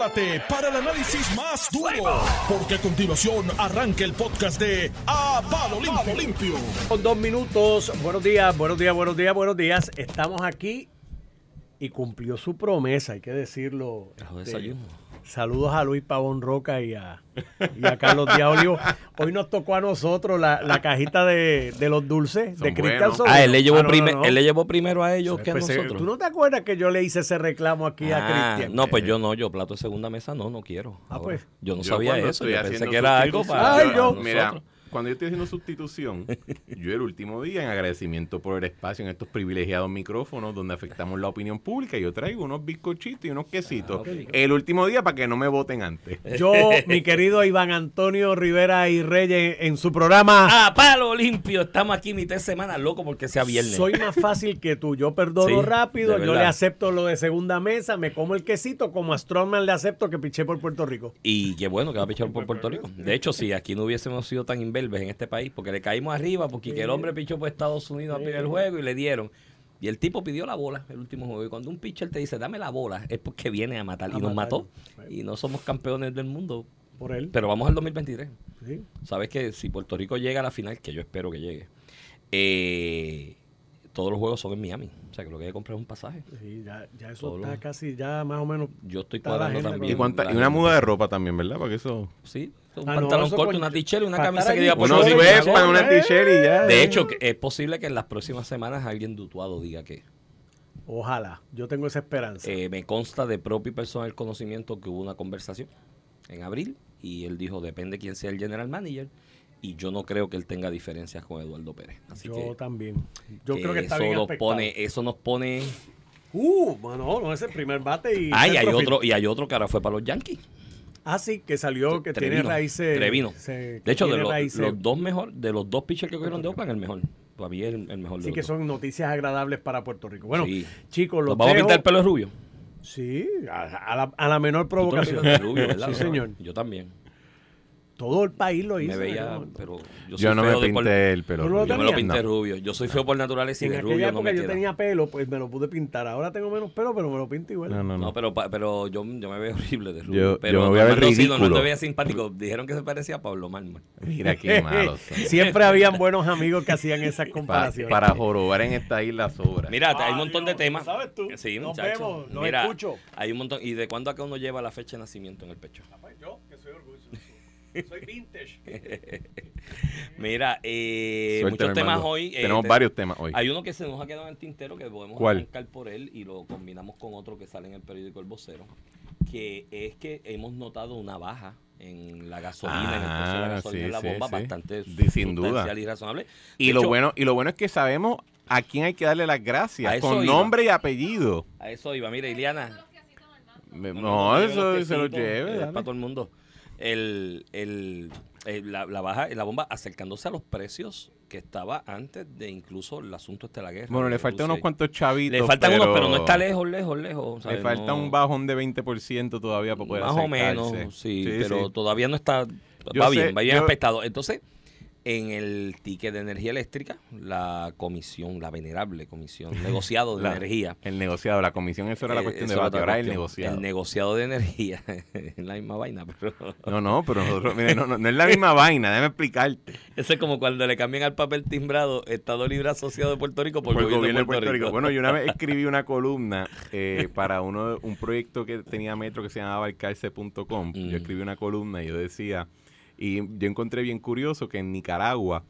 prepárate para el análisis más duro, porque a continuación arranca el podcast de A Palo Limpio. Limpio. Con dos minutos. Buenos días, buenos días, buenos días, buenos días. Estamos aquí y cumplió su promesa, hay que decirlo. Trajo Este, desayuno. Saludos a Luis Pavón Roca y a, y a Carlos Díaz Olivo. Hoy nos tocó a nosotros la, la cajita de, de los dulces Son de Cristian. Sobrino. Ah, él le, llevó Ah, no, no, prime- no. él le llevó primero a ellos que a Pues, eh, nosotros. ¿Tú no te acuerdas que yo le hice ese reclamo aquí a Ah, Cristian? no, pues yo no, yo plato de segunda mesa no, no quiero. Ah, Ahora. pues. Yo no Yo sabía eso, yo pensé que era algo para Ay, yo- nosotros. Mira, cuando yo estoy haciendo sustitución, yo el último día, en agradecimiento por el espacio en estos privilegiados micrófonos donde afectamos la opinión pública, yo traigo unos bizcochitos y unos quesitos. el último día para que no me voten antes. Yo, mi querido Iván Antonio Rivera y Reyes, en su programa Ah, palo limpio, estamos aquí mitad de semana, loco, porque sea viernes. Soy más fácil que tú. Yo perdono Sí, rápido. Yo le acepto lo de segunda mesa. Me como el quesito. Como a Strongman le acepto que piché por Puerto Rico. Y qué bueno que va a pichar por Puerto Rico. De hecho, si aquí no hubiésemos sido tan imberbes en este país, porque le caímos arriba, porque que el hombre pichó por Estados Unidos al primer juego y le dieron. Y el tipo pidió la bola el último juego. Y cuando un pitcher te dice, dame la bola, es porque viene a matar. A y nos mató. Y no somos campeones del mundo. Por él. Pero vamos al 2023. Sí. Sabes que si Puerto Rico llega a la final, que yo espero que llegue, eh, todos los juegos son en Miami. O sea que lo que hay que comprar es un pasaje. Sí, ya, ya eso está casi, ya más o menos. Yo estoy cuadrando también. Y, cuánta- y una muda de ropa también, ¿verdad? Para que eso... Sí, un Ah, pantalón corto, con- una t-shirt y una camisa que diga Puerto Unos una t-shirt y ya. De hecho, que es posible que en las próximas semanas alguien dutuado diga que Ojalá. Yo tengo esa esperanza. eh, me consta de propio y personal conocimiento que hubo una conversación en abril y él dijo depende quién sea el general manager y yo no creo que él tenga diferencias con Eduardo Pérez. Así yo que, también. Yo que creo que está eso bien nos aspectado. pone, eso nos pone. Uh, bueno, no es el primer bate y. Ah, y hay otro y hay otro que ahora fue para los Yankees. Ah, sí, que salió, que tiene raíces. Trevino. se- De hecho, de los, los dos mejor, de los dos pitchers que cogieron de Oakland, el mejor. Para mí es el, el mejor de Sí, que son noticias agradables para Puerto Rico. Bueno, Sí. chicos, los ¿Nos vamos a pintar el pelo rubio? Sí, a, a la, a la menor provocación. Sí, señor. Yo también. Todo el país lo hizo. Me veía, ¿no? pero yo, soy Yo no me feo de por- pinté el pelo. ¿Tú no rubio. Yo me lo pinté No. rubio. Yo soy feo por naturaleza y en de aquella rubio no época me yo queda. tenía pelo, pues me lo pude pintar. Ahora tengo menos pelo, pero me lo pinto igual. No, no, No, no. pero, pa- pero yo, yo me veo horrible de rubio. Yo- yo pero me voy a ver ridículo. te veía simpático. Dijeron que se parecía a Pablo Mármol. Mira qué malo. Siempre habían buenos amigos que hacían esas Pa- comparaciones. para jorobar en esta isla sobra. Mira, hay un montón de temas. ¿sabes tú? Sí, Nos muchacho. vemos, Mira, escucho. hay un montón. ¿Y de cuándo acá uno lleva la fecha de nacimiento en el pecho? Yo, que soy orgulloso. Soy vintage. Mira, eh, muchos temas hermano. hoy. eh, Tenemos te- varios temas hoy. Hay uno que se nos ha quedado en el tintero que podemos ¿Cuál? arrancar por él y lo combinamos con otro que sale en el periódico El Vocero, que es que hemos notado una baja en la gasolina, en el precio de la Ah, gasolina sí, en la sí, bomba, sí. bastante Di- sin duda. y razonable. Y De lo hecho, bueno, y lo bueno es que sabemos a quién hay que darle las gracias, con iba. nombre y apellido. A eso iba, mira, Iliana. Me- No, No, no, eso se lo lleve. eh, para todo el mundo. El, el, el- la, la baja, la bomba acercándose a los precios que estaba antes de incluso el asunto este de la guerra. Bueno, le faltan unos cuantos chavitos. Le faltan unos, pero no está lejos, lejos, lejos. Le falta No- un bajón de 20% todavía para poder Más o acercarse. menos, sí, Sí, pero sí. todavía no está. Yo va sé, bien, va bien yo- aspectado. Entonces, en el ticket de energía eléctrica, la comisión, la venerable comisión, negociado de La- energía. El negociado, la comisión, eso era la eh, cuestión de debate, ahora el negociado. El negociado de energía, es la misma vaina, pero. No, no, pero nosotros, mire, no, no, no es la misma vaina, déjame explicarte. Eso es como cuando le cambian al papel timbrado Estado Libre Asociado de Puerto Rico por, Por gobierno, de Puerto, Rico. Bueno, yo una vez escribí una columna eh, para uno un proyecto que tenía Metro que se llamaba alcalce.com. Mm. Yo escribí una columna y yo decía, y yo encontré bien curioso que en Nicaragua,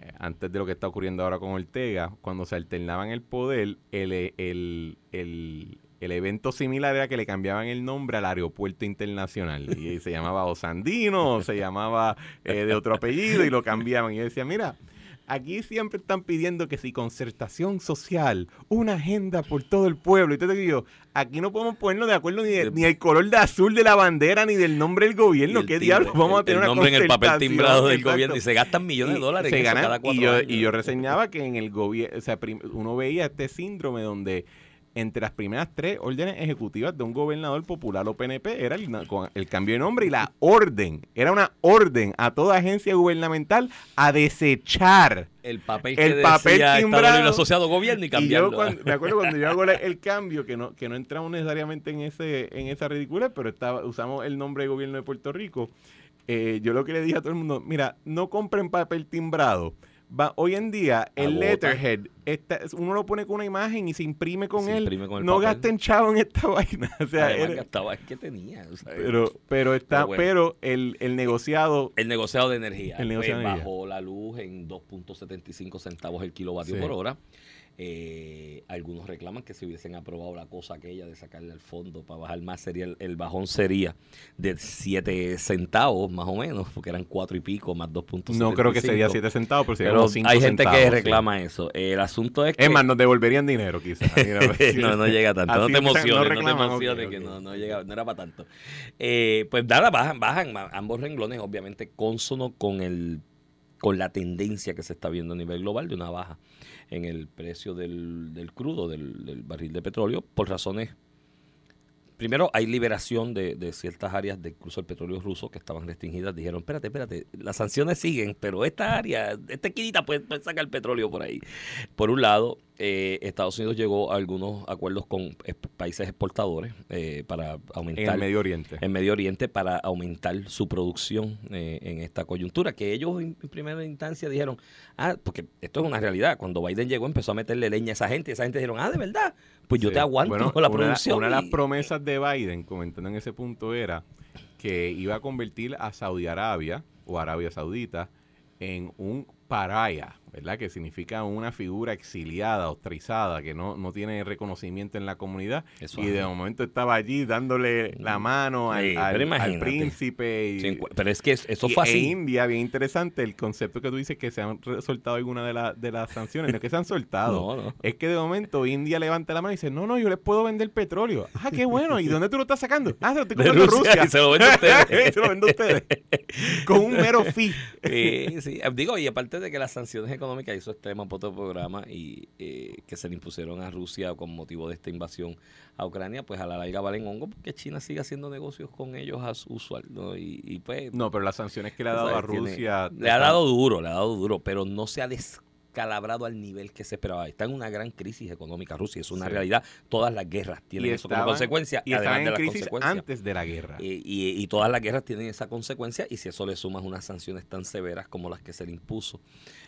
eh, antes de lo que está ocurriendo ahora con Ortega, cuando se alternaban el poder, el, el, el, el evento similar era que le cambiaban el nombre al aeropuerto internacional. Y se llamaba Osandino, se llamaba eh, de otro apellido, y lo cambiaban. Y yo decía, mira, aquí siempre están pidiendo que si concertación social, una agenda por todo el pueblo. Y entonces digo, aquí no podemos ponernos de acuerdo ni, de- ni el color de azul de la bandera, ni del nombre del gobierno. el ¿Qué diablos vamos a el- tener el una nombre en el papel timbrado del Exacto. gobierno y se gastan millones de dólares se en eso ganan- cada cuatro y yo, años. y yo reseñaba que en el gobierno, o sea, uno veía este síndrome donde entre las primeras tres órdenes ejecutivas de un gobernador popular o PNP era el, el cambio de nombre y la orden. Era una orden a toda agencia gubernamental a desechar el papel que el papel decía timbrado. Libre Asociado Gobierno y Y yo cambiarlo. cuando- me acuerdo cuando yo hago el cambio, que no, que no entramos necesariamente en ese en esa ridícula, pero estaba, usamos el nombre de gobierno de Puerto Rico. eh, yo lo que le dije a todo el mundo, mira, no compren papel timbrado. Va, hoy en día el letterhead, está- uno lo pone con una imagen y se imprime con Se él. imprime con el no papel. gasten chavo en esta vaina. O sea, Además, era- gastaba el que tenía. o sea, pero, pero está, Pero pero, bueno. el, el negociado El negociado de energía. El negociado pues, de energía. bajó la luz en 2.75 centavos el kilovatio Sí. por hora. Eh, algunos reclaman que si hubiesen aprobado la cosa aquella de sacarle al fondo para bajar más, sería el, el bajón sería de 7 centavos más o menos, porque eran 4 y pico más 2.75. no creo que sería 7 centavos, pero sería Pero como 5 hay gente centavos, que sí. reclama eso. El asunto es que... Es más, nos devolverían dinero quizás. Mira, no, no llega tanto. No te no emociones, no, te emociones, que no, no, llega, no era para tanto. Eh, pues nada, bajan, bajan ambos renglones, obviamente consono con el con la tendencia que se está viendo a nivel global de una baja en el precio del, del crudo, del, del barril de petróleo, por razones Primero, hay liberación de, de ciertas áreas de incluso el petróleo ruso que estaban restringidas. Dijeron, espérate, espérate, las sanciones siguen, pero esta área, esta esquinita puede, puede sacar petróleo por ahí. Por un lado, eh, Estados Unidos llegó a algunos acuerdos con es- países exportadores eh, para aumentar En el Medio Oriente. en Medio Oriente para aumentar su producción eh, en esta coyuntura, que ellos en, en primera instancia dijeron, ah, porque esto es una realidad, cuando Biden llegó empezó a meterle leña a esa gente, y esa gente dijeron, ah, de verdad, pues yo Sí. te aguanto Bueno, con la una, producción. Una de las y- promesas de Biden, comentando en ese punto, era que iba a convertir a Saudi Arabia o Arabia Saudita en un paraya, ¿verdad? Que significa una figura exiliada, ostracizada, que no, no tiene reconocimiento en la comunidad. Eso y es. de momento estaba allí dándole la mano al, Sí, príncipe. Y, Sí, pero es que es- eso y fue en así. India, bien interesante el concepto que tú dices que se han soltado algunas de, la- de las sanciones. No es que se han soltado. No, no. Es que de momento India levanta la mano y dice, no, no, yo les puedo vender petróleo. Ah, qué bueno. ¿Y dónde tú lo estás sacando? Ah, se lo estoy comprando en Rusia, Rusia. y se lo vende a ustedes. se lo vendo a ustedes. Con un mero fee. Sí, eh, digo, y aparte de que las sanciones económicas hizo este tema por otro programa y eh, que se le impusieron a Rusia con motivo de esta invasión a Ucrania, pues a la larga valen hongo porque China sigue haciendo negocios con ellos a su usual, ¿no? Y, y pues No, pero las sanciones que le ha dado a Rusia... le ha dado duro, le ha dado duro, pero no se ha descalabrado al nivel que se esperaba. Está en una gran crisis económica Rusia, es una Sí. realidad. Todas las guerras tienen y eso como consecuencia, Y además estaban de en crisis antes de la guerra. Y, y- y todas las guerras tienen esa consecuencia y si eso le sumas unas sanciones tan severas como las que se le impuso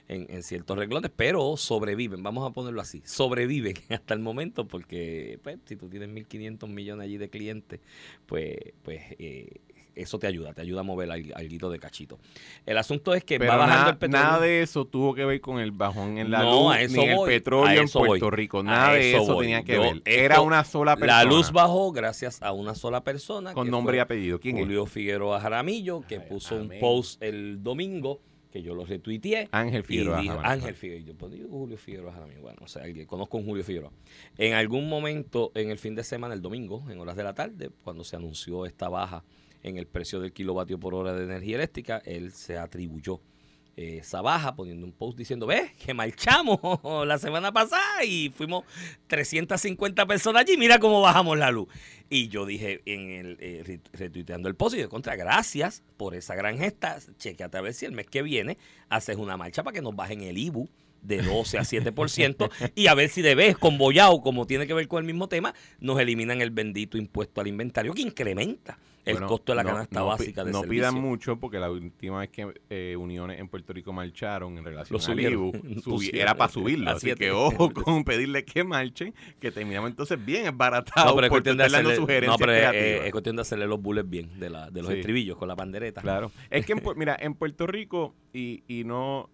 en, en ciertos renglones, pero sobreviven, vamos a ponerlo así, sobreviven hasta el momento porque pues, si tú tienes 1.500 millones allí de clientes, pues, pues eh, eso te ayuda, te ayuda a mover al- alguito de cachito. El asunto es que Pero va bajando nada, el petróleo. nada de eso tuvo que ver con el bajón en la No, luz a eso ni en el voy, petróleo a en voy, Puerto Rico. Nada de eso voy. tenía que Yo- ver. esto- Era una sola persona. La luz bajó gracias a una sola persona. Con nombre y apellido. ¿Quién es? Julio Figueroa Jaramillo, que Ay, puso un post el domingo, que yo lo retuiteé. Ángel Figueroa dijo- Jaramillo. Ángel Figueroa. Yo pues, digo Julio Figueroa Jaramillo. Bueno, o sea, alguien- conozco a un Julio Figueroa. En algún momento, en el fin de semana, el domingo, en horas de la tarde, cuando se anunció esta baja en el precio del kilovatio por hora de energía eléctrica, él se atribuyó eh, esa baja poniendo un post diciendo, ves, que marchamos la semana pasada y fuimos 350 personas allí, mira cómo bajamos la luz. Y yo dije en el eh, re- retuiteando el post y de contra, gracias por esa gran gesta, chequeate a ver si el mes que viene haces una marcha para que nos bajen el IBU de 12 a 7% y a ver si de vez con Boyao, como tiene que ver con el mismo tema, nos eliminan el bendito impuesto al inventario que incrementa el Bueno, costo de la no- canasta no básica de No servicio. pidan mucho porque la última vez que eh, uniones en Puerto Rico marcharon en relación al. IBU, subi- era para subirlo. Así que ojo con pedirle que marchen, que terminamos entonces bien esbaratados No, pero es por de hacerle, sugerencias no, pero es, creativas. es cuestión de hacerle los bullets bien de, la, de los Sí. estribillos con la pandereta. Claro. Es que, en mira, en Puerto Rico, y, y no,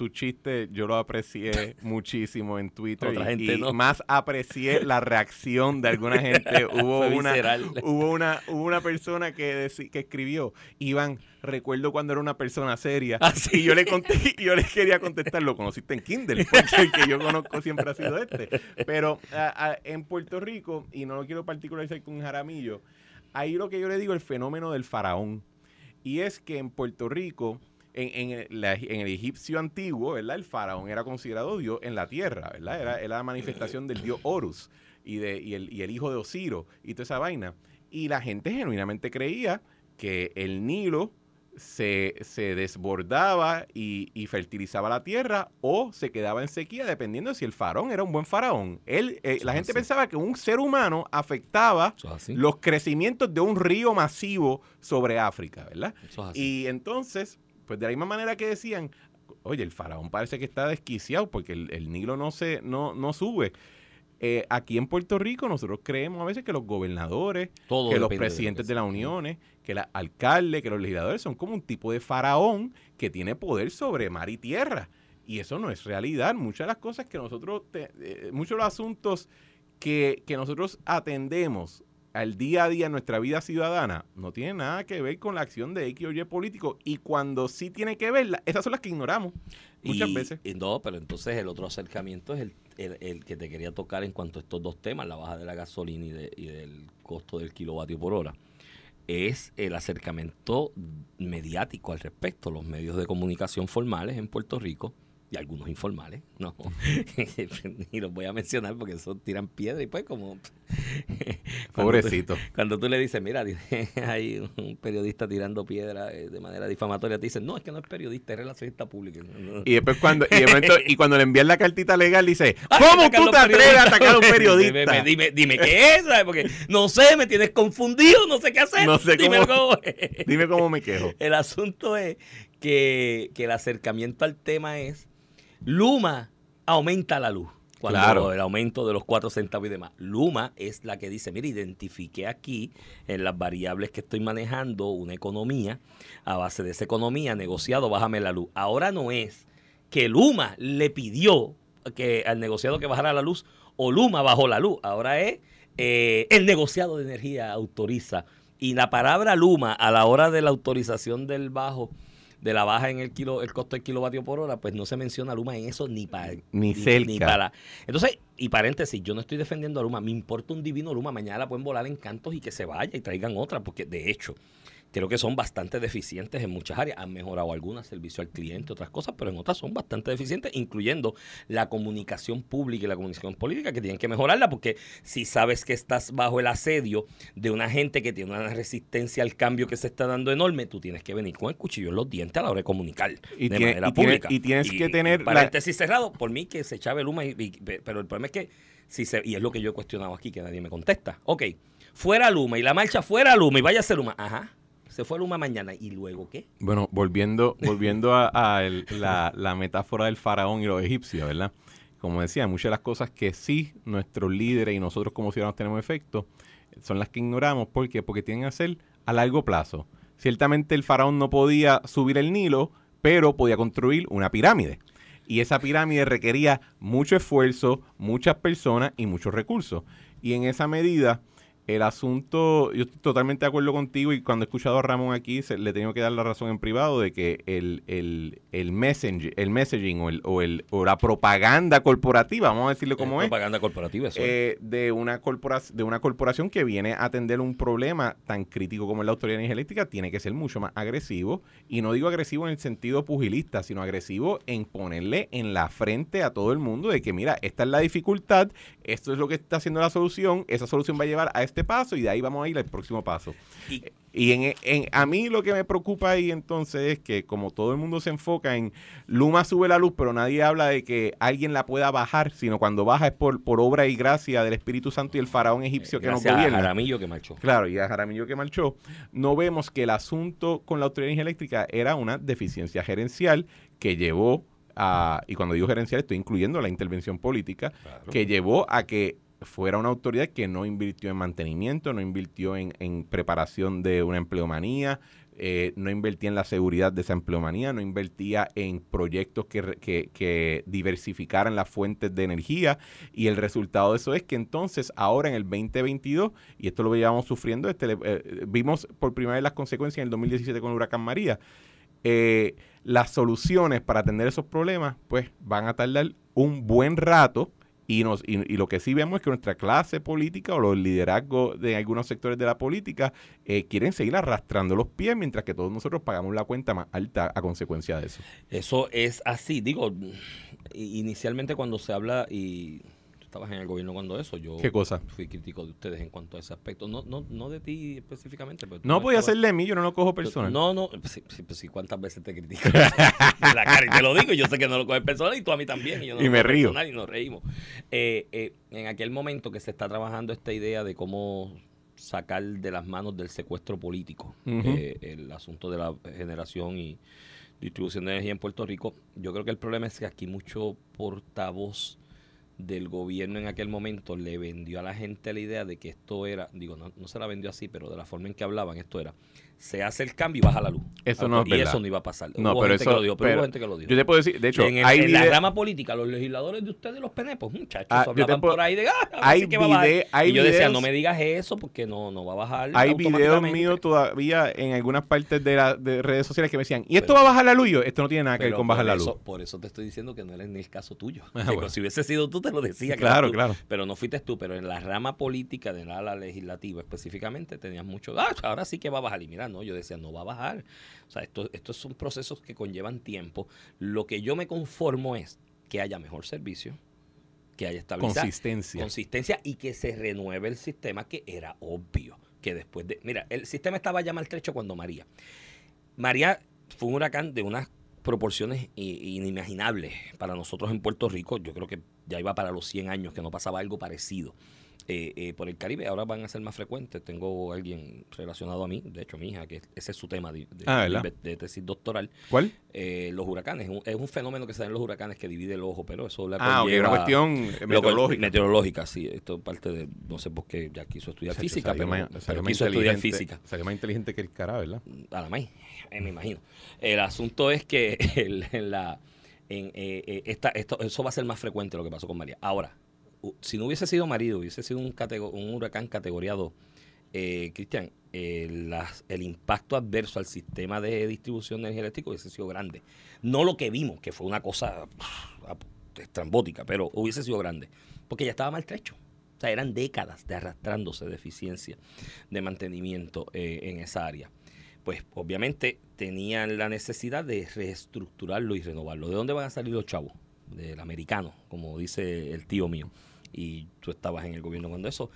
tu chiste yo lo aprecié muchísimo en Twitter. Otra y, gente y no. más aprecié la reacción de alguna gente. Hubo una, hubo una, hubo una persona que, escribió, Iván, recuerdo cuando era una persona seria. Ah, sí. Y yo le conté, yo le quería contestar, lo conociste en Kindle, porque el que yo conozco siempre ha sido este. Pero a- a- en Puerto Rico, y no lo quiero particularizar con Jaramillo, ahí lo que yo le digo el fenómeno del faraón. Y es que en Puerto Rico, en, en el, la- en el egipcio antiguo, ¿verdad? El faraón era considerado Dios en la tierra, ¿verdad? Era, era la manifestación del dios Horus. y, de, y, el, y el hijo de Osiro y toda esa vaina. Y la gente genuinamente creía que el Nilo se, se desbordaba y, y fertilizaba la tierra o se quedaba en sequía dependiendo de si el faraón era un buen faraón. Él, eh, la gente así. pensaba que un ser humano afectaba los crecimientos de un río masivo sobre África, ¿verdad? Y entonces, pues de la misma manera que decían, oye, el faraón parece que está desquiciado porque el, el Nilo no se, no, no sube. Eh, aquí en Puerto Rico nosotros creemos a veces que los gobernadores, Todo que los de presidentes de las uniones, que los alcaldes, que los legisladores son como un tipo de faraón que tiene poder sobre mar y tierra. Y eso no es realidad. Muchas de las cosas que nosotros, te- eh, muchos de los asuntos que, que nosotros atendemos al día a día nuestra vida ciudadana no tienen nada que ver con la acción de X o Y político. Y cuando sí tiene que ver, la- esas son las que ignoramos muchas Y- veces. y no, pero entonces el otro acercamiento es el, el- el que te quería tocar en cuanto a estos dos temas, la baja de la gasolina y, de- y del costo del kilovatio por hora. Es el acercamiento mediático al respecto. Los medios de comunicación formales en Puerto Rico y algunos informales, no, ni los voy a mencionar porque son tiran piedra y pues como... cuando tú- Pobrecito. Cuando tú le dices, mira, hay un periodista tirando piedra eh, de manera difamatoria, te dicen, no, es que no es periodista, es relacionista público. Y después cuando, y momento- y cuando le envían la cartita legal, dice, ¿cómo tú te atreves a atacar a un Dime, periodista? dime, dime qué es, ¿sabes? Porque no sé, me tienes confundido, no sé qué hacer. No sé Dímelo cómo- es. Dime cómo me quejo. El asunto es que, que el acercamiento al tema es Luma aumenta la luz. Cuando Claro. el aumento de los cuatro centavos y demás. Luma es la que dice, mira, identifiqué aquí en las variables que estoy manejando una economía. A base de esa economía, negociado, bájame la luz. Ahora no es que Luma le pidió que al negociado que bajara la luz o Luma bajó la luz. Ahora es eh, el negociado de energía autoriza. Y la palabra Luma a la hora de la autorización del bajo, de la baja en el kilo, el costo del kilovatio por hora, pues no se menciona Luma en eso ni para Ni cerca. para. Entonces, y paréntesis, yo no estoy defendiendo a Luma, me importa un divino Luma, mañana la pueden volar en cantos y que se vaya y traigan otra, porque de hecho, creo que son bastante deficientes en muchas áreas. Han mejorado algunas, servicio al cliente, otras cosas, pero en otras son bastante deficientes, incluyendo la comunicación pública y la comunicación política, que tienen que mejorarla, porque si sabes que estás bajo el asedio de una gente que tiene una resistencia al cambio que se está dando enorme, tú tienes que venir con el cuchillo en los dientes a la hora de comunicar Y de tiene- manera y tiene- pública. y tienes que tener la- Paréntesis cerrado, por mí que se echaba Luma, y, y- pero el problema es que, si se, y es lo que yo he cuestionado aquí, que nadie me contesta. Ok, fuera Luma y la marcha fuera Luma y vaya a ser Luma. Ajá, se fue Luma mañana. ¿Y luego qué? Bueno, volviendo, volviendo a, la, la metáfora del faraón y los egipcios, ¿verdad? Como decía, muchas de las cosas que sí nuestros líderes y nosotros como ciudadanos tenemos efecto son las que ignoramos. ¿Por qué? Porque tienen que ser a largo plazo. Ciertamente el faraón no podía subir el Nilo, pero podía construir una pirámide. Y esa pirámide requería mucho esfuerzo, muchas personas y muchos recursos. Y en esa medida, el asunto, yo estoy totalmente de acuerdo contigo y cuando he escuchado a Ramón aquí, se- le tengo que dar la razón en privado de que el, el, el, messenger- el messaging o, el, o, el, o la propaganda corporativa, vamos a decirle cómo Es Propaganda corporativa, eso. eh, de, una corpora- de una corporación que viene a atender un problema tan crítico como es la autoridad de energía eléctrica, tiene que ser mucho más agresivo. Y no digo agresivo en el sentido pugilista, sino agresivo en ponerle en la frente a todo el mundo de que, mira, esta es la dificultad, esto es lo que está haciendo la solución, esa solución va a llevar a este paso y de ahí vamos a ir al próximo paso. Y- Y en, en- a mí lo que me preocupa ahí entonces es que como todo el mundo se enfoca en Luma sube la luz, pero nadie habla de que alguien la pueda bajar, sino cuando baja es por, por obra y gracia del Espíritu Santo y el faraón egipcio que nos Gracias a gobierna. Jaramillo que marchó. Claro, y a Jaramillo que marchó, no vemos que el asunto con la Autoridad Eléctrica era una deficiencia gerencial que llevó a, y cuando digo gerencial estoy incluyendo la intervención política, que llevó a que fuera una autoridad que no invirtió en mantenimiento, no invirtió en, en preparación de una empleomanía, eh, no invertía en la seguridad de esa empleomanía, no invertía en proyectos que, que, que diversificaran las fuentes de energía. Y el resultado de eso es que entonces ahora en el 2022, y esto lo llevamos sufriendo, este, eh, vimos por primera vez las consecuencias en el 2017 con el huracán María, eh, las soluciones para atender esos problemas pues van a tardar un buen rato y, nos, y, lo que sí vemos es que nuestra clase política o los liderazgos de algunos sectores de la política eh, quieren seguir arrastrando los pies mientras que todos nosotros pagamos la cuenta más alta a consecuencia de eso. Eso es así. Digo, inicialmente cuando se habla y estabas en el gobierno cuando eso. Yo ¿Qué cosa? fui crítico de ustedes en cuanto a ese aspecto. No, no, no de ti específicamente. Pero No podía ser de mí, yo no lo cojo personal. No, no, sí, sí, pues sí, ¿cuántas veces te critico? En la cara y te lo digo, yo sé que no lo coges personal y tú a mí también. Y, yo no Y lo me río. personal Y nos reímos. Eh, eh, en aquel momento que se está trabajando esta idea de cómo sacar de las manos del secuestro político eh, el asunto de la generación y distribución de energía en Puerto Rico, yo creo que el problema es que aquí mucho portavoz del gobierno en aquel momento le vendió a la gente la idea de que esto era, digo, no, no se la vendió así, pero de la forma en que hablaban, esto era, se hace el cambio y baja la luz. Eso no es y verdad. eso no iba a pasar. No, hubo pero gente eso. que lo dijo, pero, pero hubo gente que lo dijo. Yo te puedo decir, de hecho, en, el- hay en la rama política, los legisladores de ustedes, los penepos, muchachos, Ah, hablaban puedo- por ahí de, ah, hay que va a bajar". vide- hay y yo decía, videos- no me digas eso porque no, no va a bajar Hay videos automáticamente". míos todavía en algunas partes de, las de redes sociales que me decían, ¿y esto Pero- va a bajar la luz? Yo, esto no tiene nada que ver con bajar la eso- luz. Por eso te estoy diciendo que no era en el caso tuyo. Ah, bueno. Si hubiese sido tú, te lo decía. Claro, tú. claro. Pero no fuiste tú. Pero en la rama política de la ala legislativa específicamente tenías mucho. Ah, ahora sí que va a bajar. Y mira, no, yo decía, no va a bajar. O sea, esto- estos son procesos que conllevan tiempo. Lo que yo me conformo es que haya mejor servicio, que haya estabilidad, Consistencia. consistencia y que se renueve el sistema, que era obvio que después de. Mira, el sistema estaba ya maltrecho cuando María. María fue un huracán de unas proporciones inimaginables para nosotros en Puerto Rico. Yo creo que ya iba para los 100 años que no pasaba algo parecido eh, eh, por el Caribe. Ahora van a ser más frecuentes. Tengo alguien relacionado a mí, de hecho mi hija, que ese es su tema de, de- Ah, ¿verdad? de- de tesis doctoral. ¿Cuál? Eh, los huracanes. Es un, es un fenómeno que se da en los huracanes que divide el ojo, pero eso le Ah, ok, conlleva- una cuestión meteorológica. Meteorológica, sí. Esto es parte de, no sé por qué ya quiso estudiar física, pero, más- más quiso estudiar física Salió más inteligente que el cara, ¿verdad? a la maíz, eh, me imagino. El asunto es que el- en la, en, eh, esta, esto, eso va a ser más frecuente lo que pasó con María. Ahora, si no hubiese sido marido, hubiese sido un, huracán categoría 2, eh, Cristian, eh, el impacto adverso al sistema de distribución de energía eléctrica hubiese sido grande. No lo que vimos, que fue una cosa estrambótica, pero hubiese sido grande, porque ya estaba maltrecho. O sea, eran décadas de arrastrándose de eficiencia de mantenimiento eh, en esa área pues obviamente tenían la necesidad de reestructurarlo y renovarlo. ¿De dónde van a salir los chavos? Del americano, como dice el tío mío. Y tú estabas en el gobierno cuando eso.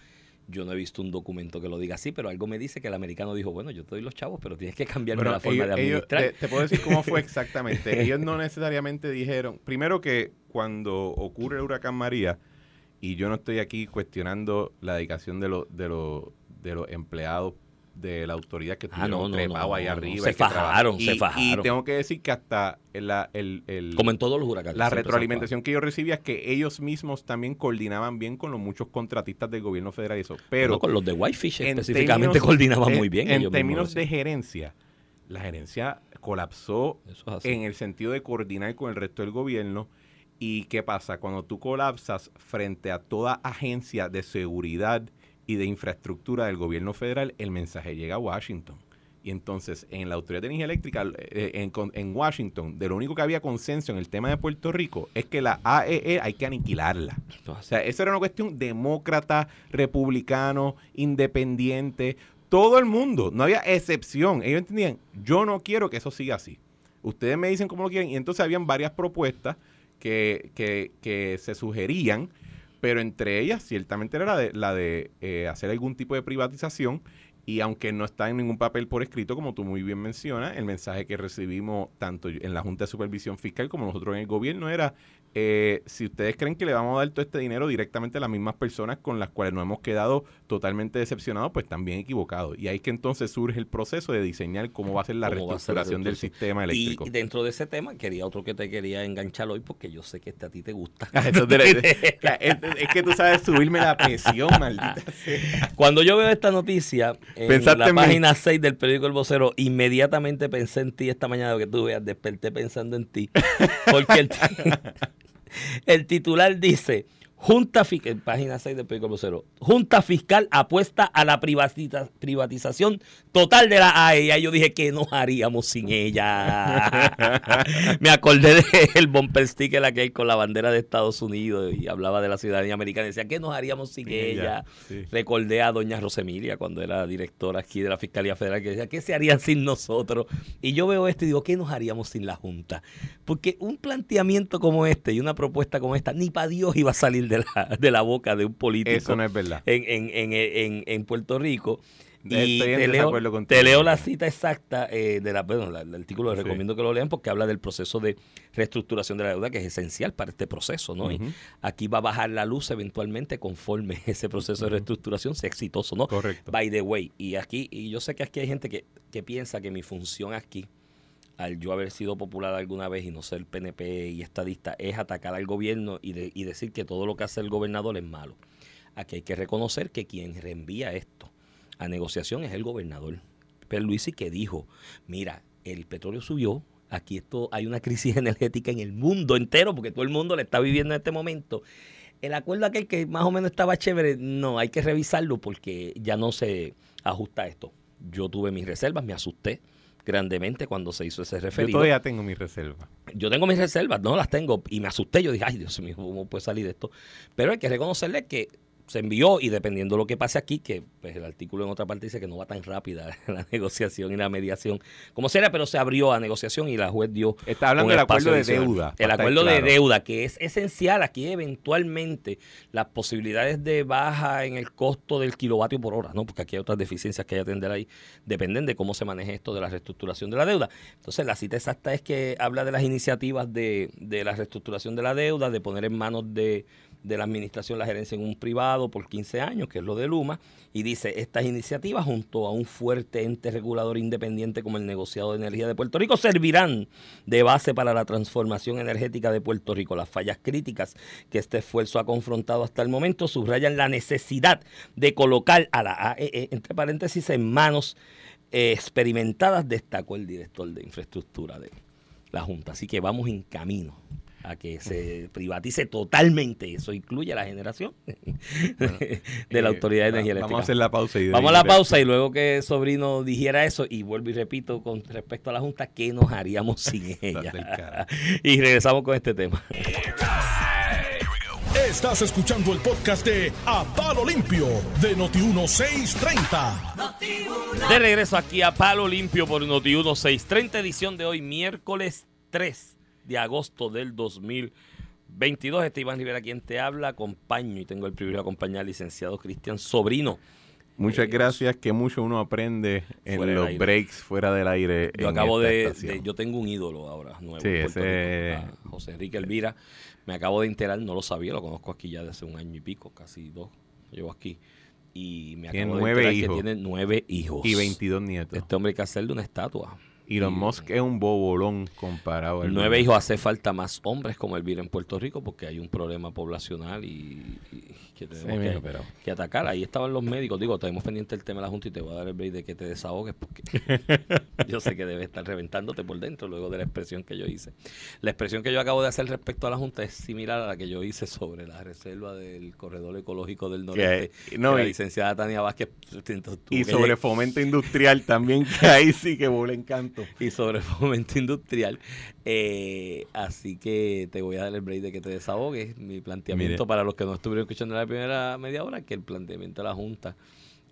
Yo no he visto un documento que lo diga así, pero algo me dice que el americano dijo, bueno, yo te doy los chavos, pero tienes que cambiarme la forma de ellos- administrar. te, te puedo decir cómo fue exactamente. ellos no necesariamente dijeron, primero que cuando ocurre el huracán María, y yo no estoy aquí cuestionando la dedicación de los de los de los empleados de la autoridad que Ah, estuvieron no, no, trepados no, ahí arriba. se y fajaron, se Y- fajaron. Y tengo que decir que hasta la, el, el- como en todos los huracanes. la se retroalimentación que yo recibía es que ellos mismos también coordinaban bien con los muchos contratistas del gobierno federal y eso. Pero No, con los de Whitefish en específicamente términos- coordinaban en- muy bien. En ellos términos de gerencia, la gerencia colapsó es en el sentido de coordinar con el resto del gobierno. ¿Y qué pasa? Cuando tú colapsas frente a toda agencia de seguridad y de infraestructura del gobierno federal, el mensaje llega a Washington. Y entonces, en la Autoridad de Energía Eléctrica, eh, en, con- en Washington, de lo único que había consenso en el tema de Puerto Rico es que la AEE hay que aniquilarla. O sea, eso era una cuestión demócrata, republicano, independiente, todo el mundo, no había excepción. Ellos entendían, yo no quiero que eso siga así. Ustedes me dicen cómo lo quieren. Y entonces habían varias propuestas que, que, que se sugerían, pero entre ellas ciertamente era la de, la de eh, hacer algún tipo de privatización. Y aunque no está en ningún papel por escrito, como tú muy bien mencionas, el mensaje que recibimos tanto en la Junta de Supervisión Fiscal como nosotros en el gobierno era, eh, si ustedes creen que le vamos a dar todo este dinero directamente a las mismas personas con las cuales nos hemos quedado totalmente decepcionados, pues también equivocados. Y ahí es que entonces surge el proceso de diseñar cómo va a ser la ¿Cómo va a ser la reestructuración del sistema eléctrico. Y dentro de ese tema, quería otro que te quería enganchar hoy, porque yo sé que este a ti te gusta. Es, que tú sabes subirme la presión, maldita sea. Cuando yo veo esta noticia en Pensaste la en mí. página 6 del periódico El Vocero, inmediatamente pensé en ti esta mañana que tú veas, desperté pensando en ti. Porque el, el titular dice, Junta Fiscal, página 6 del periódico Vocero, Junta Fiscal apuesta a la privatiza- privatización total de la AEA. Yo dije, ¿qué nos haríamos sin ella? Me acordé del bumper sticker aquel con la bandera de Estados Unidos y hablaba de la ciudadanía americana. Decía, ¿qué nos haríamos sin ella? ella, sí. Recordé a doña Rosemilia cuando era directora aquí de la Fiscalía Federal que decía, ¿qué se harían sin nosotros? Y yo veo esto y digo, ¿qué nos haríamos sin la Junta? Porque un planteamiento como este y una propuesta como esta, ni para Dios iba a salir de la, de la boca de un político. Eso no es verdad. En, en, en, en, en Puerto Rico. Y te leo, te leo la cita exacta eh, de la, bueno, el artículo, les Sí. recomiendo que lo lean porque habla del proceso de reestructuración de la deuda que es esencial para este proceso, ¿no? Y aquí va a bajar la luz eventualmente conforme ese proceso de reestructuración sea exitoso, ¿no? Correcto. By the way, y aquí, y yo sé que aquí hay gente que, que piensa que mi función aquí, al yo haber sido popular alguna vez y no ser PNP y estadista, es atacar al gobierno y, de- y decir que todo lo que hace el gobernador es malo. Aquí hay que reconocer que quien reenvía esto a negociación es el gobernador. Luisi que dijo, mira, el petróleo subió, aquí esto hay una crisis energética en el mundo entero, porque todo el mundo le está viviendo en este momento. El acuerdo aquel que más o menos estaba chévere, no, hay que revisarlo porque ya no se ajusta a esto. Yo tuve mis reservas, me asusté grandemente cuando se hizo ese Yo referido. todavía tengo mi reserva. Yo tengo mis reservas, no las tengo, y me asusté. Yo dije, ay, Dios mío, ¿cómo puede salir de esto? Pero hay que reconocerle que se envió y dependiendo de lo que pase aquí, que pues, el artículo en otra parte dice que no va tan rápida la negociación y la mediación como sería, pero se abrió a negociación y la juez dio. Está hablando del acuerdo de adicional. deuda, El acuerdo claro. de deuda, que es esencial aquí eventualmente las posibilidades de baja en el costo del kilovatio por hora, ¿no? Porque aquí hay otras deficiencias que hay que atender ahí, dependen de cómo se maneje esto de la reestructuración de la deuda. Entonces, la cita exacta es que habla de las iniciativas de, de la reestructuración de la deuda, de poner en manos de, de la administración la gerencia en un privado por 15 años, que es lo de Luma, y dice, estas iniciativas junto a un fuerte ente regulador independiente como el negociado de energía de Puerto Rico servirán de base para la transformación energética de Puerto Rico. Las fallas críticas que este esfuerzo ha confrontado hasta el momento subrayan la necesidad de colocar a la AEE, entre paréntesis, en manos eh, experimentadas, destacó el director de infraestructura de la Junta. Así que vamos en camino a que se privatice totalmente. Eso incluye la generación de la Eh, Autoridad de Energía Eléctrica. Vamos a hacer la pausa y Vamos a la pausa y luego que Sobrino dijera eso, y vuelvo y repito con respecto a la Junta, ¿qué nos haríamos sin ella? y regresamos con este tema. Estás escuchando el podcast de A Palo Limpio de Noti1630. De regreso aquí a Palo Limpio por Noti 1630 edición de hoy, miércoles 3 de agosto del 2022. Este Iván Rivera quien te habla, acompaño y tengo el privilegio de acompañar al licenciado Cristian Sobrino. Muchas Eh, gracias, que mucho uno aprende en los breaks fuera del aire. Yo acabo de, Yo tengo un ídolo ahora nuevo. Sí, en Puerto ese- Rico, José Enrique Elvira. Me acabo de enterar, no lo sabía, lo conozco aquí ya desde hace un año y pico, casi dos. Llevo aquí. Y me Tiene acabo nueve de enterar hijos. que tiene nueve hijos. Y 22 nietos. Este hombre hay que hacerle una estatua. Elon Musk es un bobolón comparado al Nueve hijos hace falta más hombres como Elvira en Puerto Rico porque hay un problema poblacional y, y que tenemos Sí, que, atacar. Ahí estaban los médicos. Digo, tenemos pendiente el tema de la Junta y te voy a dar el break de que te desahogues porque yo sé que debes estar reventándote por dentro luego de la expresión que yo hice. La expresión que yo acabo de hacer respecto a la Junta es similar a la que yo hice sobre la reserva del corredor ecológico del noreste. Que- no, que la licenciada Tania Vázquez tuvo Y sobre fomento industrial también, que ahí sí que bola y sobre fomento industrial. Eh, así que te voy a dar el break de que te desahogues. Mi planteamiento Mire. para los que no estuvieron escuchando la primera media hora, que el planteamiento de la Junta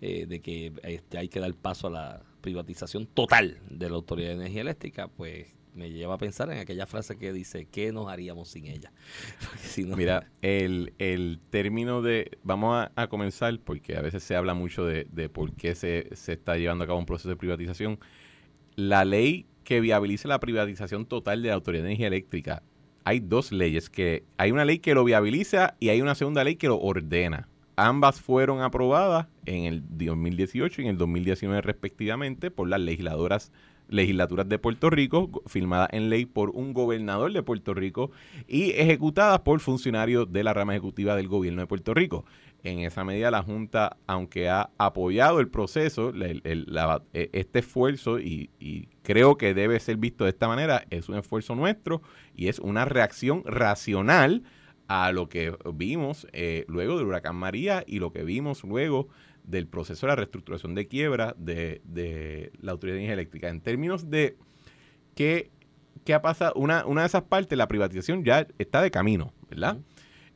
eh, de que este, hay que dar paso a la privatización total de la Autoridad de Energía Eléctrica, pues me lleva a pensar en aquella frase que dice, ¿qué nos haríamos sin ella? Si no- Mira, el, el término de... Vamos a, a comenzar porque a veces se habla mucho de, de por qué se, se está llevando a cabo un proceso de privatización. La ley que viabiliza la privatización total de la Autoridad de Energía Eléctrica, hay dos leyes que... Hay una ley que lo viabiliza y hay una segunda ley que lo ordena. Ambas fueron aprobadas en el 2018 y en el 2019 respectivamente por las legisladoras legislaturas de Puerto Rico, firmadas en ley por un gobernador de Puerto Rico y ejecutadas por funcionarios de la rama ejecutiva del gobierno de Puerto Rico. En esa medida la Junta, aunque ha apoyado el proceso, el- el- la- e- este esfuerzo, y, y creo que debe ser visto de esta manera, es un esfuerzo nuestro y es una reacción racional a lo que vimos eh, luego del huracán María y lo que vimos luego del proceso de la reestructuración de quiebra de, la Autoridad de Energía Eléctrica. En términos de qué ha pasado, una, una de esas partes, la privatización ya está de camino, ¿verdad?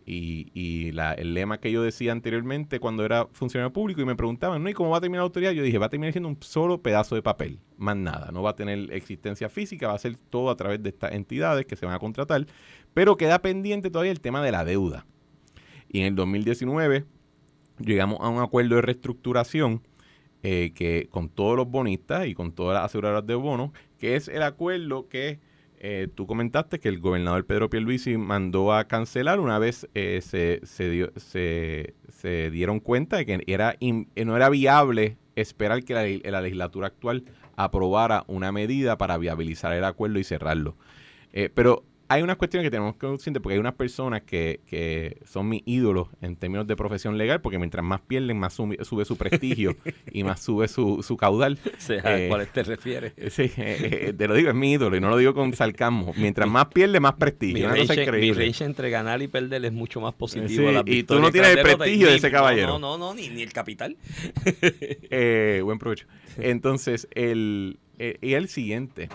Y, la- el lema que yo decía anteriormente cuando era funcionario público y me preguntaban, ¿no? ¿Y cómo va a terminar la autoridad? Yo dije, va a terminar siendo un solo pedazo de papel, más nada. No va a tener existencia física, va a ser todo a través de estas entidades que se van a contratar. Pero queda pendiente todavía el tema de la deuda. Y en el 2019 llegamos a un acuerdo de reestructuración eh, que con todos los bonistas y con todas las aseguradoras de bonos, que es el acuerdo que eh, tú comentaste que el gobernador Pedro Pierluisi mandó a cancelar una vez eh, se, se, dio- se, se dieron cuenta de que era in- eh, no era viable esperar que la, la legislatura actual aprobara una medida para viabilizar el acuerdo y cerrarlo. Eh, pero hay unas cuestiones que tenemos que consciente porque hay unas personas que, que son mis ídolos en términos de profesión legal, porque mientras más pierden, más sube, sube su prestigio y más sube su, su caudal. O sea, ¿a Eh, cuáles te refieres? Sí, eh, eh, te lo digo, es mi ídolo y no lo digo con sarcasmo. Mientras más pierde, más prestigio. Mi increíble. range entre ganar y perder es mucho más positivo. Sí, y tú no tienes el prestigio de ese caballero. No, no, no, ni, ni el capital. Eh, buen provecho. Entonces, el, y el siguiente.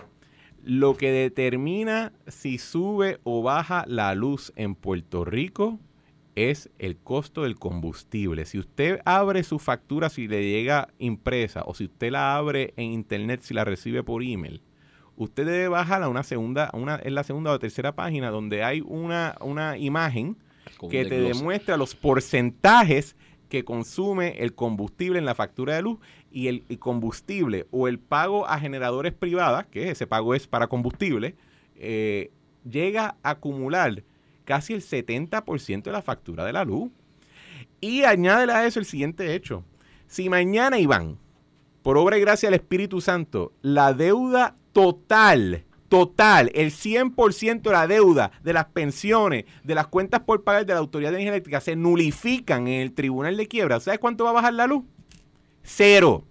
Lo que determina si sube o baja la luz en Puerto Rico es el costo del combustible. Si usted abre su factura, si le llega impresa, o si usted la abre en internet, si la recibe por email, usted debe bajarla a una segunda, una, en la segunda o tercera página donde hay una, una imagen que te demuestra los porcentajes que consume el combustible en la factura de luz y el combustible o el pago a generadores privadas, que ese pago es para combustible, eh, llega a acumular casi el 70% de la factura de la luz. Y añádele a eso el siguiente hecho. Si mañana, Iván, por obra y gracia del Espíritu Santo, la deuda total, total, el 100% de la deuda de las pensiones, de las cuentas por pagar de la Autoridad de Energía Eléctrica se nulifican en el Tribunal de Quiebra, ¿sabes cuánto va a bajar la luz? Cero.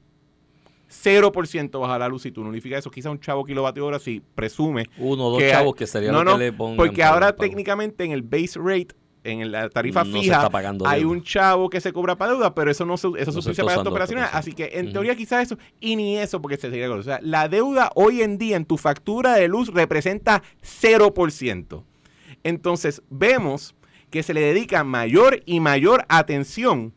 0% baja la luz si tú nulificas eso. Quizá un chavo kilovatio hora si presume Uno o dos que- chavos que sería no, no, que le pongan. porque ahora técnicamente en el base rate, en la tarifa No fija, hay deuda. un chavo que se cobra para deuda, pero eso no se, eso No se para para Así que en teoría quizás eso, y ni eso porque se sería O sea, la deuda hoy en día en tu factura de luz representa 0%. Entonces, vemos que se le dedica mayor y mayor atención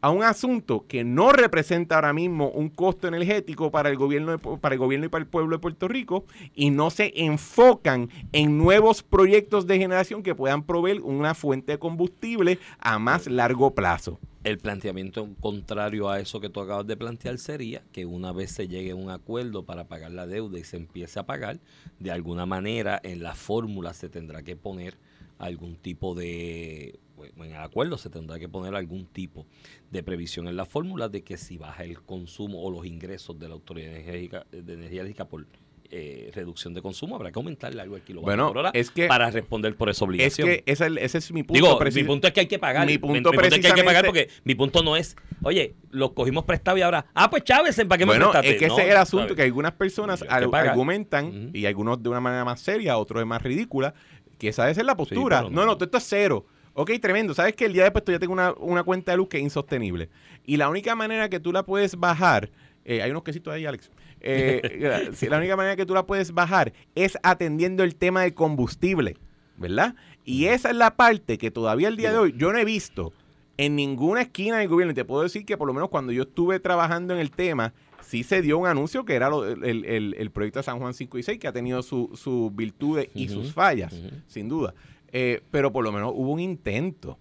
a un asunto que no representa ahora mismo un costo energético para el gobierno de- para el gobierno y para el pueblo de Puerto Rico y no se enfocan en nuevos proyectos de generación que puedan proveer una fuente de combustible a más largo plazo. El planteamiento contrario a eso que tú acabas de plantear sería que una vez se llegue a un acuerdo para pagar la deuda y se empiece a pagar, de alguna manera en la fórmula se tendrá que poner algún tipo de, en el acuerdo se tendrá que poner algún tipo de previsión en la fórmula de que si baja el consumo o los ingresos de la Autoridad Energética, de Energía Eléctrica por eh, reducción de consumo, habrá que aumentarle algo al kilovatio Bueno, por hora es que- para responder por esa Es obligación. que ese, es el- ese es mi punto. Digo, mi punto es que hay que pagar. Mi Mi punto es que hay que pagar porque mi punto no es, oye, los cogimos prestado y ahora, ah, pues Chávez, ¿para qué me prestaste? es que No, ese es el asunto ¿sabes? que algunas personas que argumentan, y algunos de una manera más seria, otros de más ridícula, que esa debe ser la postura. no, no. no, todo esto es cero. Ok, tremendo. Sabes que el día después yo tengo una, una cuenta de luz que es insostenible. Y la única manera que tú la puedes bajar, eh, hay unos quesitos ahí, Alex. Eh, la única manera que tú la puedes bajar es atendiendo el tema del combustible, ¿verdad? Y esa es la parte que todavía el día de hoy yo no he visto en ninguna esquina del gobierno. Y te puedo decir que por lo menos cuando yo estuve trabajando en el tema, sí se dio un anuncio que era lo- el, el- el proyecto de San Juan 5 y 6, que ha tenido su- sus virtudes y sus fallas, sin duda. Eh, pero por lo menos hubo un intento.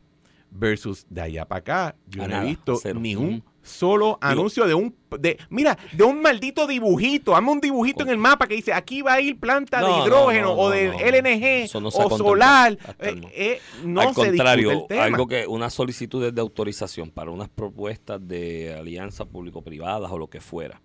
Versus de allá para acá, yo A no nada, he visto cero. ni un Ujú. solo anuncio de un de mira de un maldito dibujito hazme un dibujito en el mapa que dice aquí va a ir planta No, de no, hidrógeno no, o no, de no. LNG o solar Eh, eh, no Al se contrario, discute el tema algo que unas solicitudes de autorización para unas propuestas de alianzas público-privadas o lo que fuera,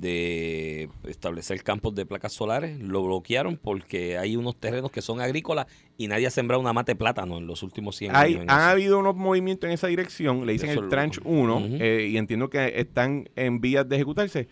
de establecer campos de placas solares, lo bloquearon porque hay unos terrenos que son agrícolas y nadie ha sembrado una mate de plátano en los últimos 100 Hay, años. han eso. habido unos movimientos en esa dirección, le dicen Eso el Tranche loco. 1, Ujú. eh, y entiendo que están en vías de ejecutarse.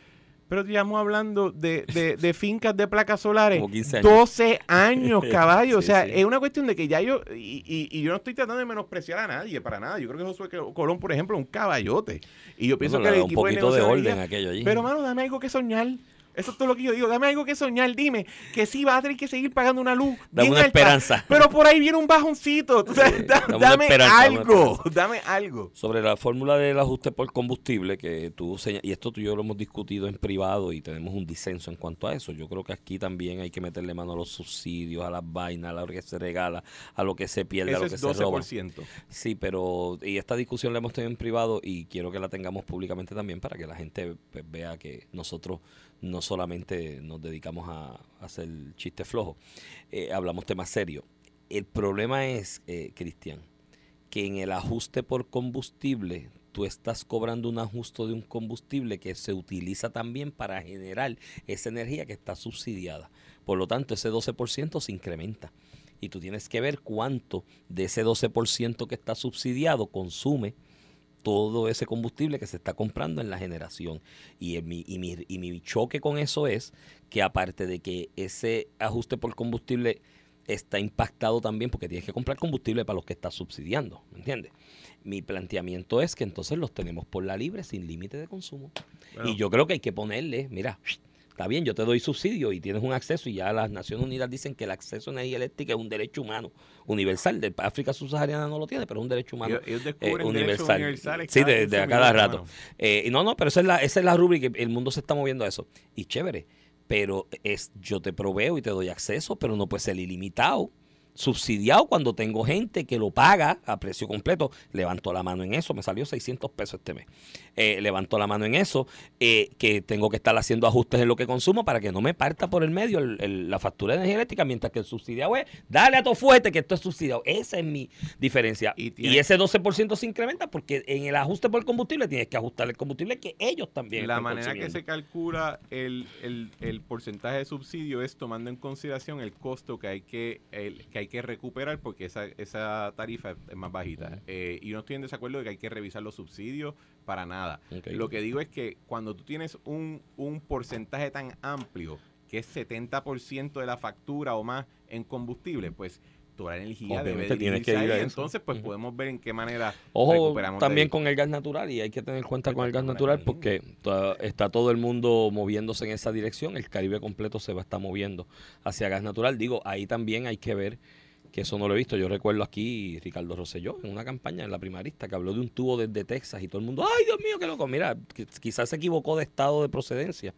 Pero estamos hablando de, de- de fincas de placas solares. Como 15 años. 12 años, caballo. o Sí, sea, sí. es una cuestión de que ya yo. Y, y- y yo no estoy tratando de menospreciar a nadie, para nada. Yo creo que Josué Colón, por ejemplo, es un caballote. Y yo pienso Bueno, que le el da un equipo poquito de negocio orden aquello allí. Pero, mano, dame algo que soñar. Eso es todo lo que yo digo. Dame algo que soñar. Dime que sí vas a tener que seguir pagando una luz. Dame bien una alta, esperanza. Pero por ahí viene un bajoncito. O sea, da- dame algo. Dame algo. Sobre la fórmula del ajuste por combustible, que tú señal- y esto tú y yo lo hemos discutido en privado y tenemos un disenso en cuanto a eso. Yo creo que aquí también hay que meterle mano a los subsidios, a las vainas, a lo que se regala, a lo que se pierde, a lo que es se roba. 12%. Sí, pero y esta discusión la hemos tenido en privado y quiero que la tengamos públicamente también para que la gente pues, vea que nosotros no solamente nos dedicamos a, hacer chistes flojos, eh, hablamos temas serios. El problema es, eh, Cristian, que en el ajuste por combustible tú estás cobrando un ajuste de un combustible que se utiliza también para generar esa energía que está subsidiada. Por lo tanto, ese 12% se incrementa. Y tú tienes que ver cuánto de ese 12% que está subsidiado consume todo ese combustible que se está comprando en la generación. Y, en mi, y, mi, y mi choque con eso es que aparte de que ese ajuste por combustible está impactado también porque tienes que comprar combustible para los que estás subsidiando, ¿me entiendes? Mi planteamiento es que entonces los tenemos por la libre sin límite de consumo. Bueno. Y yo creo que hay que ponerle, mira, está bien, yo te doy subsidio y tienes un acceso y ya las Naciones Unidas dicen que el acceso a energía eléctrica es un derecho humano universal. De África subsahariana no lo tiene, pero es un derecho humano Ellos, ellos eh, universales Sí, de, 15 de a cada rato. Eh, no, no, pero esa es la, esa es la rúbrica. El mundo se está moviendo a eso. Y chévere. Pero es yo te proveo y te doy acceso, pero no puede ser ilimitado. Subsidiado cuando tengo gente que lo paga a precio completo. Levanto la mano en eso. Me salió 600 pesos este mes. Eh, levanto la mano en eso. eh, que tengo que estar haciendo ajustes en lo que consumo para que no me parta por el medio el- el- la factura de energía eléctrica. Mientras que el subsidiado es, dale a tu fuerte que esto es subsidiado. Esa es mi diferencia. Y Y, ese 12% se incrementa porque en el ajuste por combustible tienes que ajustar el combustible que ellos también La manera que se calcula el, el- el porcentaje de subsidio es tomando en consideración el costo que hay que, el- que, hay que recuperar porque esa, esa tarifa es más bajita. Eh, y no estoy en desacuerdo de que hay que revisar los subsidios para nada. Lo que digo es que cuando tú tienes un, un porcentaje tan amplio que es 70% de la factura o más en combustible, pues toda la energía debe Obviamente tienes que ir a ahí. eso. Entonces, pues podemos ver en qué manera Ojo recuperamos también con el gas natural y hay que tener cuenta con el gas natural porque está todo el mundo moviéndose en esa dirección. El Caribe completo se va a estar moviendo hacia gas natural. Digo, ahí también hay que ver que eso no lo he visto. Yo recuerdo aquí Ricardo Rosselló en una campaña en la primarista que habló de un tubo desde Texas y todo el mundo, ay Dios mío, qué loco. Mira, qui- quizás se equivocó de estado de procedencia,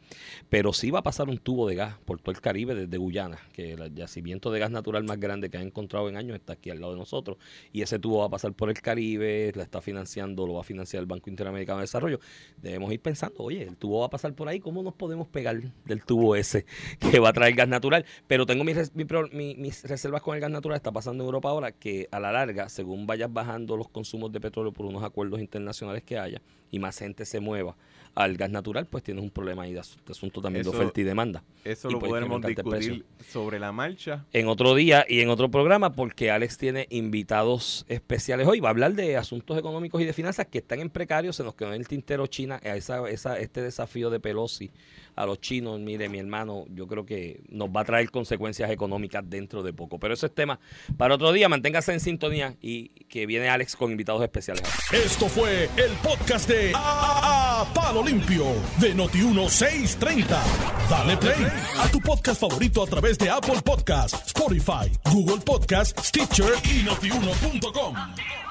pero sí va a pasar un tubo de gas por todo el Caribe desde Guyana, que el yacimiento de gas natural más grande que han encontrado en años está aquí al lado de nosotros. Y ese tubo va a pasar por el Caribe, la está financiando, lo va a financiar el Banco Interamericano de Desarrollo. Debemos ir pensando, oye, el tubo va a pasar por ahí, ¿cómo nos podemos pegar del tubo ese que va a traer gas natural? Pero tengo mis, mis reservas con el gas natural, está pasando en Europa ahora, que a la larga, según vayas bajando los consumos de petróleo por unos acuerdos internacionales que haya y más gente se mueva al gas natural, pues tienes un problema ahí de, as- de asunto también Eso- de oferta y demanda. Eso y lo el discutir sobre la marcha. en otro día y en otro programa porque Alex tiene invitados especiales hoy. Va a hablar de asuntos económicos y de finanzas que están en precario. Se nos quedó en el tintero China, a esa, esa, este desafío de Pelosi a los chinos. Mire, mi hermano, yo creo que nos va a traer consecuencias económicas dentro de poco. Pero eso es tema para otro día. Manténgase en sintonía y que viene Alex con invitados especiales. Esto fue el podcast de A, A- Palo Limpio de Noti1630. Dale play a tu podcast favorito a través de Apple Podcasts, Spotify, Google Podcasts, Stitcher y notiuno.com.